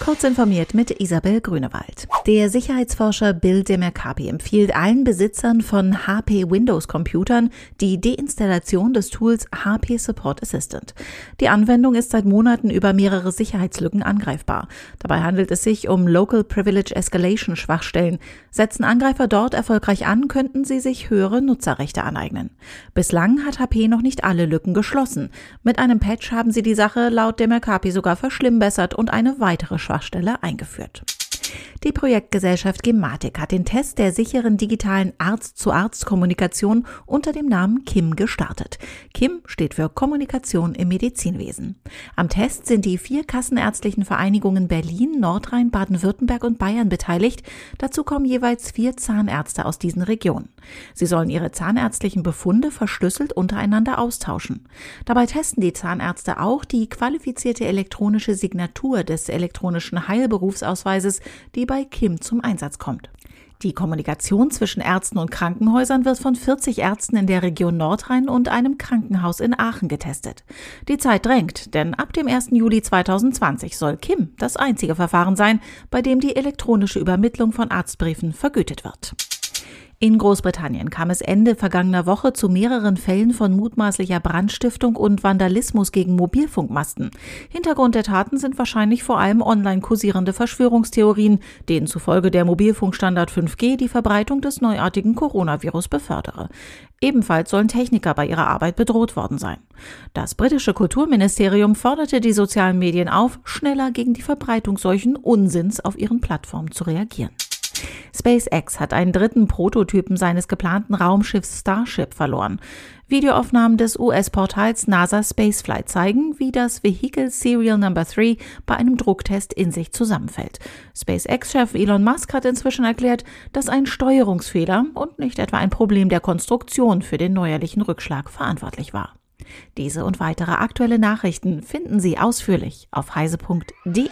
Kurz informiert mit Isabel Grünewald. Der Sicherheitsforscher Bill Demercapi empfiehlt allen Besitzern von HP Windows Computern die Deinstallation des Tools HP Support Assistant. Die Anwendung ist seit Monaten über mehrere Sicherheitslücken angreifbar. Dabei handelt es sich um Local Privilege Escalation Schwachstellen. Setzen Angreifer dort erfolgreich an, könnten sie sich höhere Nutzerrechte aneignen. Bislang hat HP noch nicht alle Lücken geschlossen. Mit einem Patch haben sie die Sache laut Demercapi sogar verschlimmbessert und eine weitere Schwachstelle eingeführt. Die Projektgesellschaft Gematik hat den Test der sicheren digitalen Arzt-zu-Arzt-Kommunikation unter dem Namen KIM gestartet. KIM steht für Kommunikation im Medizinwesen. Am Test sind die vier kassenärztlichen Vereinigungen Berlin, Nordrhein, Baden-Württemberg und Bayern beteiligt. Dazu kommen jeweils vier Zahnärzte aus diesen Regionen. Sie sollen ihre zahnärztlichen Befunde verschlüsselt untereinander austauschen. Dabei testen die Zahnärzte auch die qualifizierte elektronische Signatur des elektronischen Heilberufsausweises, die bei Kim zum Einsatz kommt. Die Kommunikation zwischen Ärzten und Krankenhäusern wird von 40 Ärzten in der Region Nordrhein und einem Krankenhaus in Aachen getestet. Die Zeit drängt, denn ab dem 1. Juli 2020 soll Kim das einzige Verfahren sein, bei dem die elektronische Übermittlung von Arztbriefen vergütet wird. In Großbritannien kam es Ende vergangener Woche zu mehreren Fällen von mutmaßlicher Brandstiftung und Vandalismus gegen Mobilfunkmasten. Hintergrund der Taten sind wahrscheinlich vor allem online kursierende Verschwörungstheorien, denen zufolge der Mobilfunkstandard 5G die Verbreitung des neuartigen Coronavirus befördere. Ebenfalls sollen Techniker bei ihrer Arbeit bedroht worden sein. Das britische Kulturministerium forderte die sozialen Medien auf, schneller gegen die Verbreitung solchen Unsinns auf ihren Plattformen zu reagieren. SpaceX hat einen dritten Prototypen seines geplanten Raumschiffs Starship verloren. Videoaufnahmen des US-Portals NASA Spaceflight zeigen, wie das Vehicle Serial Number 3 bei einem Drucktest in sich zusammenfällt. SpaceX-Chef Elon Musk hat inzwischen erklärt, dass ein Steuerungsfehler und nicht etwa ein Problem der Konstruktion für den neuerlichen Rückschlag verantwortlich war. Diese und weitere aktuelle Nachrichten finden Sie ausführlich auf heise.de.